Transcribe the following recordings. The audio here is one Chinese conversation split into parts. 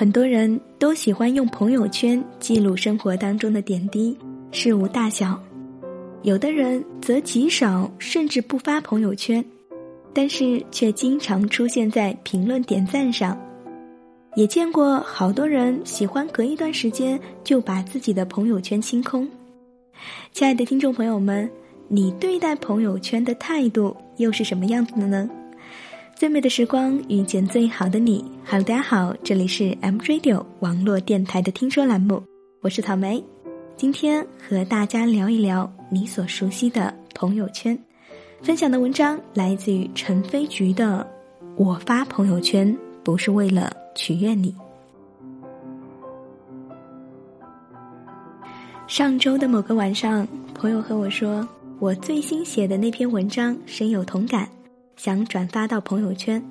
很多人都喜欢用朋友圈记录生活当中的点滴、事物大小，有的人则极少甚至不发朋友圈，但是却经常出现在评论点赞上。也见过好多人喜欢隔一段时间就把自己的朋友圈清空。亲爱的听众朋友们，你对待朋友圈的态度又是什么样子的呢？最美的时光遇见最好的你。Hello，大家好，这里是 M Radio 网络电台的听说栏目，我是草莓。今天和大家聊一聊你所熟悉的朋友圈。分享的文章来自于陈飞菊的《我发朋友圈不是为了取悦你》。上周的某个晚上，朋友和我说，我最新写的那篇文章深有同感。想转发到朋友圈，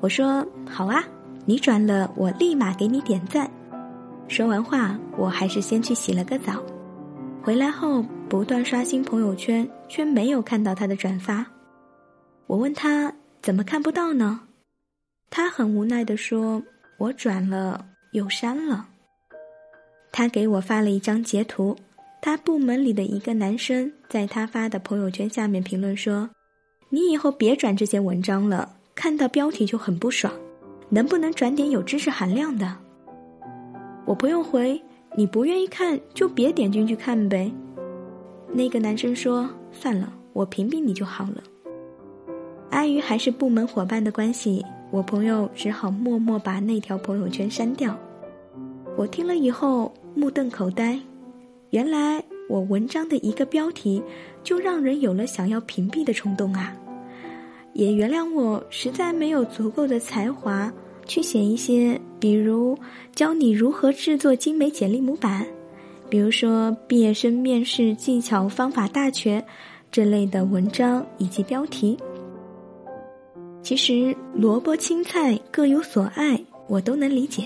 我说好啊，你转了，我立马给你点赞。说完话，我还是先去洗了个澡。回来后不断刷新朋友圈，却没有看到他的转发。我问他怎么看不到呢？他很无奈的说：“我转了又删了。”他给我发了一张截图，他部门里的一个男生在他发的朋友圈下面评论说。你以后别转这些文章了，看到标题就很不爽，能不能转点有知识含量的？我朋友回：你不愿意看就别点进去看呗。那个男生说：算了，我屏蔽你就好了。碍于还是部门伙伴的关系，我朋友只好默默把那条朋友圈删掉。我听了以后目瞪口呆，原来。我文章的一个标题，就让人有了想要屏蔽的冲动啊！也原谅我实在没有足够的才华去写一些，比如教你如何制作精美简历模板，比如说毕业生面试技巧方法大全这类的文章以及标题。其实萝卜青菜各有所爱，我都能理解。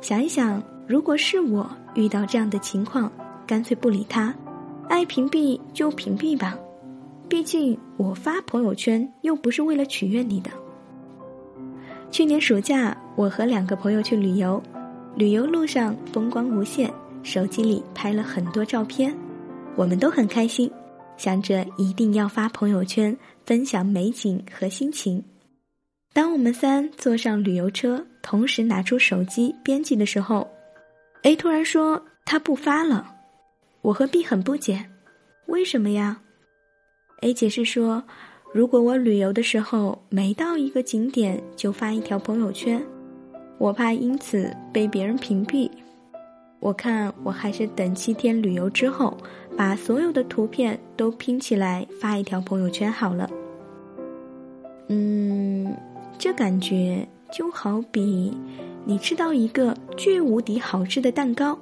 想一想，如果是我遇到这样的情况。干脆不理他，爱屏蔽就屏蔽吧，毕竟我发朋友圈又不是为了取悦你的。去年暑假，我和两个朋友去旅游，旅游路上风光无限，手机里拍了很多照片，我们都很开心，想着一定要发朋友圈分享美景和心情。当我们三坐上旅游车，同时拿出手机编辑的时候，A 突然说他不发了。我和 B 很不解，为什么呀？A 解释说，如果我旅游的时候每到一个景点就发一条朋友圈，我怕因此被别人屏蔽。我看我还是等七天旅游之后，把所有的图片都拼起来发一条朋友圈好了。嗯，这感觉就好比你吃到一个巨无敌好吃的蛋糕。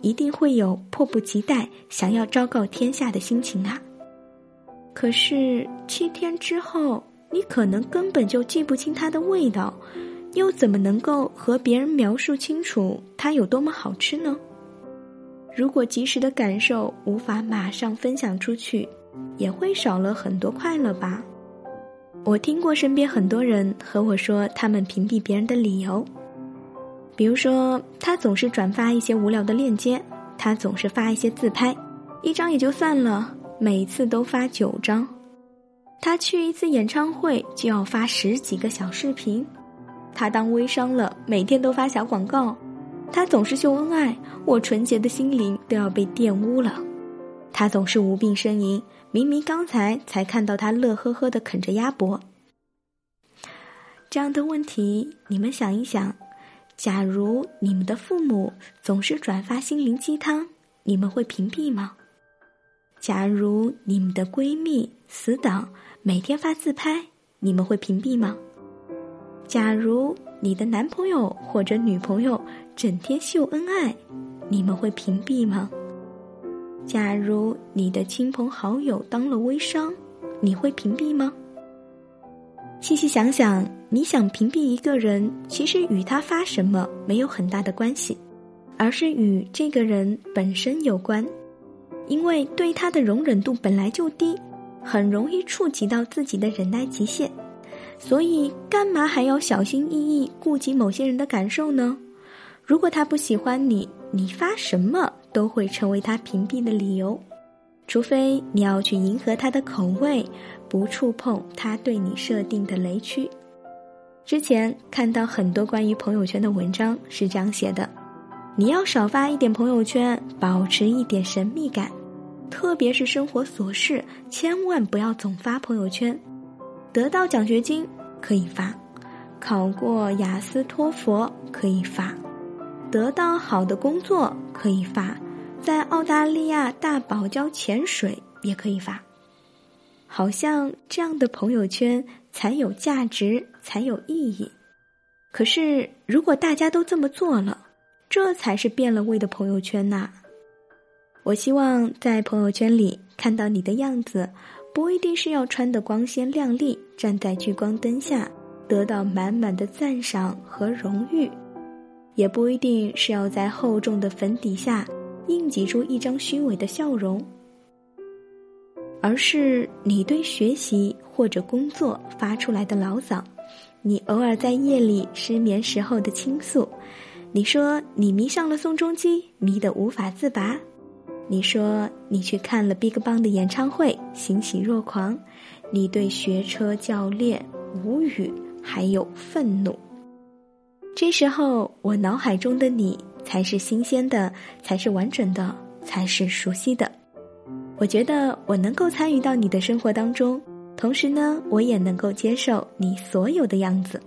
一定会有迫不及待想要昭告天下的心情啊！可是七天之后，你可能根本就记不清它的味道，又怎么能够和别人描述清楚它有多么好吃呢？如果及时的感受无法马上分享出去，也会少了很多快乐吧。我听过身边很多人和我说，他们屏蔽别人的理由。比如说，他总是转发一些无聊的链接，他总是发一些自拍，一张也就算了，每次都发九张。他去一次演唱会就要发十几个小视频，他当微商了，每天都发小广告。他总是秀恩爱，我纯洁的心灵都要被玷污了。他总是无病呻吟，明明刚才才看到他乐呵呵的啃着鸭脖。这样的问题，你们想一想。假如你们的父母总是转发心灵鸡汤，你们会屏蔽吗？假如你们的闺蜜、死党每天发自拍，你们会屏蔽吗？假如你的男朋友或者女朋友整天秀恩爱，你们会屏蔽吗？假如你的亲朋好友当了微商，你会屏蔽吗？细细想想，你想屏蔽一个人，其实与他发什么没有很大的关系，而是与这个人本身有关。因为对他的容忍度本来就低，很容易触及到自己的忍耐极限，所以干嘛还要小心翼翼顾及某些人的感受呢？如果他不喜欢你，你发什么都会成为他屏蔽的理由，除非你要去迎合他的口味，不触碰他对你设定的雷区。之前看到很多关于朋友圈的文章是这样写的：你要少发一点朋友圈，保持一点神秘感，特别是生活琐事，千万不要总发朋友圈。得到奖学金可以发，考过雅思托福可以发，得到好的工作可以发，在澳大利亚大堡礁潜水也可以发。好像这样的朋友圈才有价值，才有意义。可是，如果大家都这么做了，这才是变了味的朋友圈呐！我希望在朋友圈里看到你的样子，不一定是要穿得光鲜亮丽，站在聚光灯下得到满满的赞赏和荣誉，也不一定是要在厚重的粉底下硬挤出一张虚伪的笑容。而是你对学习或者工作发出来的牢骚，你偶尔在夜里失眠时候的倾诉，你说你迷上了宋仲基，迷得无法自拔，你说你去看了 BigBang 的演唱会，欣喜若狂，你对学车教练无语，还有愤怒。这时候，我脑海中的你才是新鲜的，才是完整的，才是熟悉的。我觉得我能够参与到你的生活当中，同时呢，我也能够接受你所有的样子。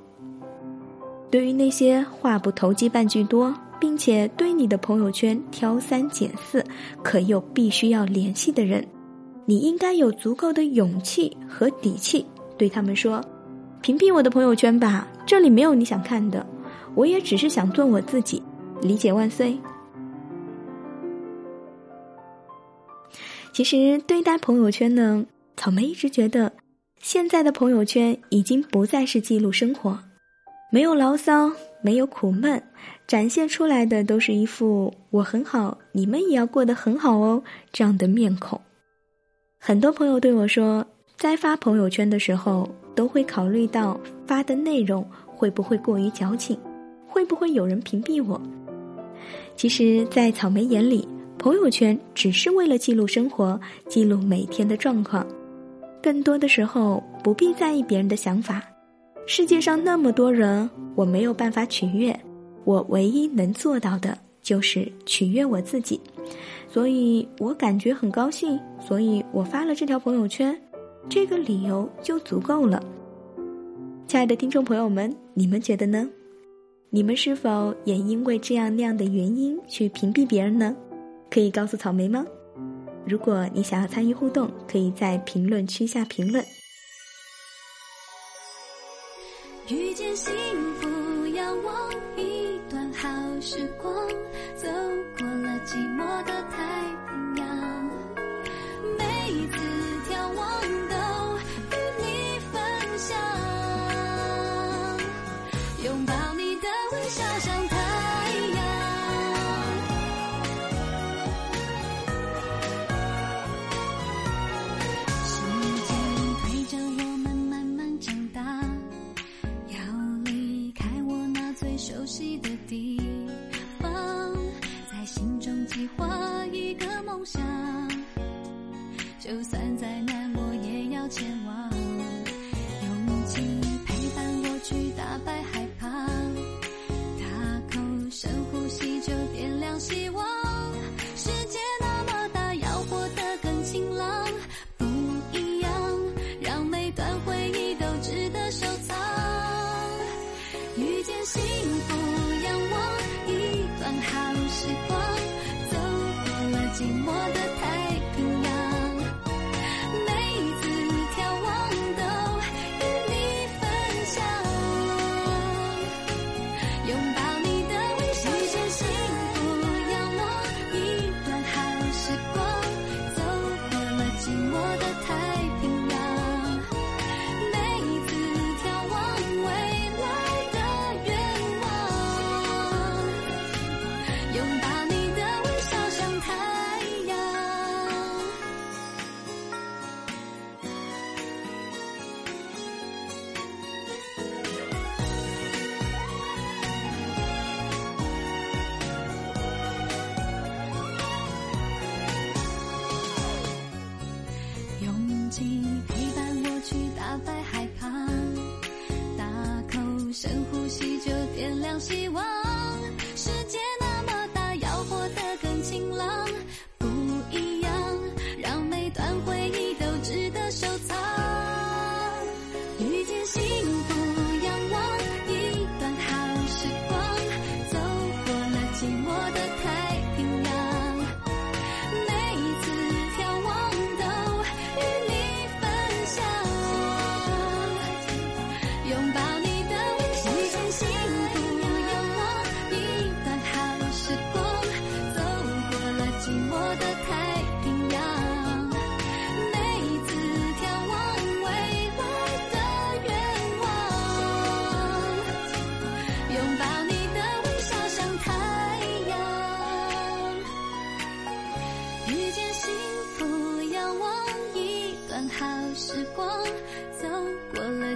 对于那些话不投机半句多，并且对你的朋友圈挑三拣四，可又必须要联系的人，你应该有足够的勇气和底气，对他们说：“屏蔽我的朋友圈吧，这里没有你想看的，我也只是想做我自己。”理解万岁。其实对待朋友圈呢，草莓一直觉得，现在的朋友圈已经不再是记录生活，没有牢骚，没有苦闷，展现出来的都是一副我很好，你们也要过得很好哦这样的面孔。很多朋友对我说，在发朋友圈的时候，都会考虑到发的内容会不会过于矫情，会不会有人屏蔽我。其实，在草莓眼里。朋友圈只是为了记录生活，记录每天的状况。更多的时候，不必在意别人的想法。世界上那么多人，我没有办法取悦。我唯一能做到的就是取悦我自己。所以我感觉很高兴，所以我发了这条朋友圈。这个理由就足够了。亲爱的听众朋友们，你们觉得呢？你们是否也因为这样那样的原因去屏蔽别人呢？可以告诉草莓吗？如果你想要参与互动，可以在评论区下评论。遇见幸福，仰望一段好时光，走过了寂寞的台熟悉的地方在心中计划一个梦想。就算再难我也要牵希望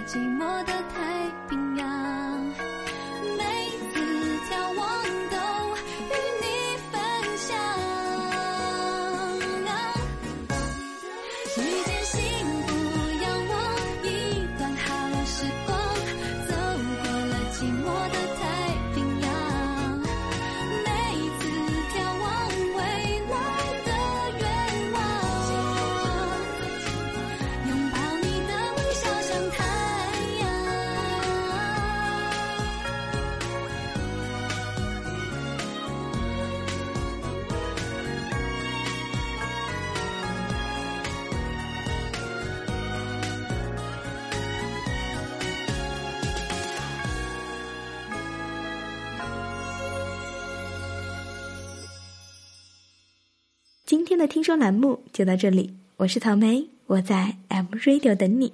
寂寞的太今天的听说栏目就到这里我是草莓我在 mradio 等你。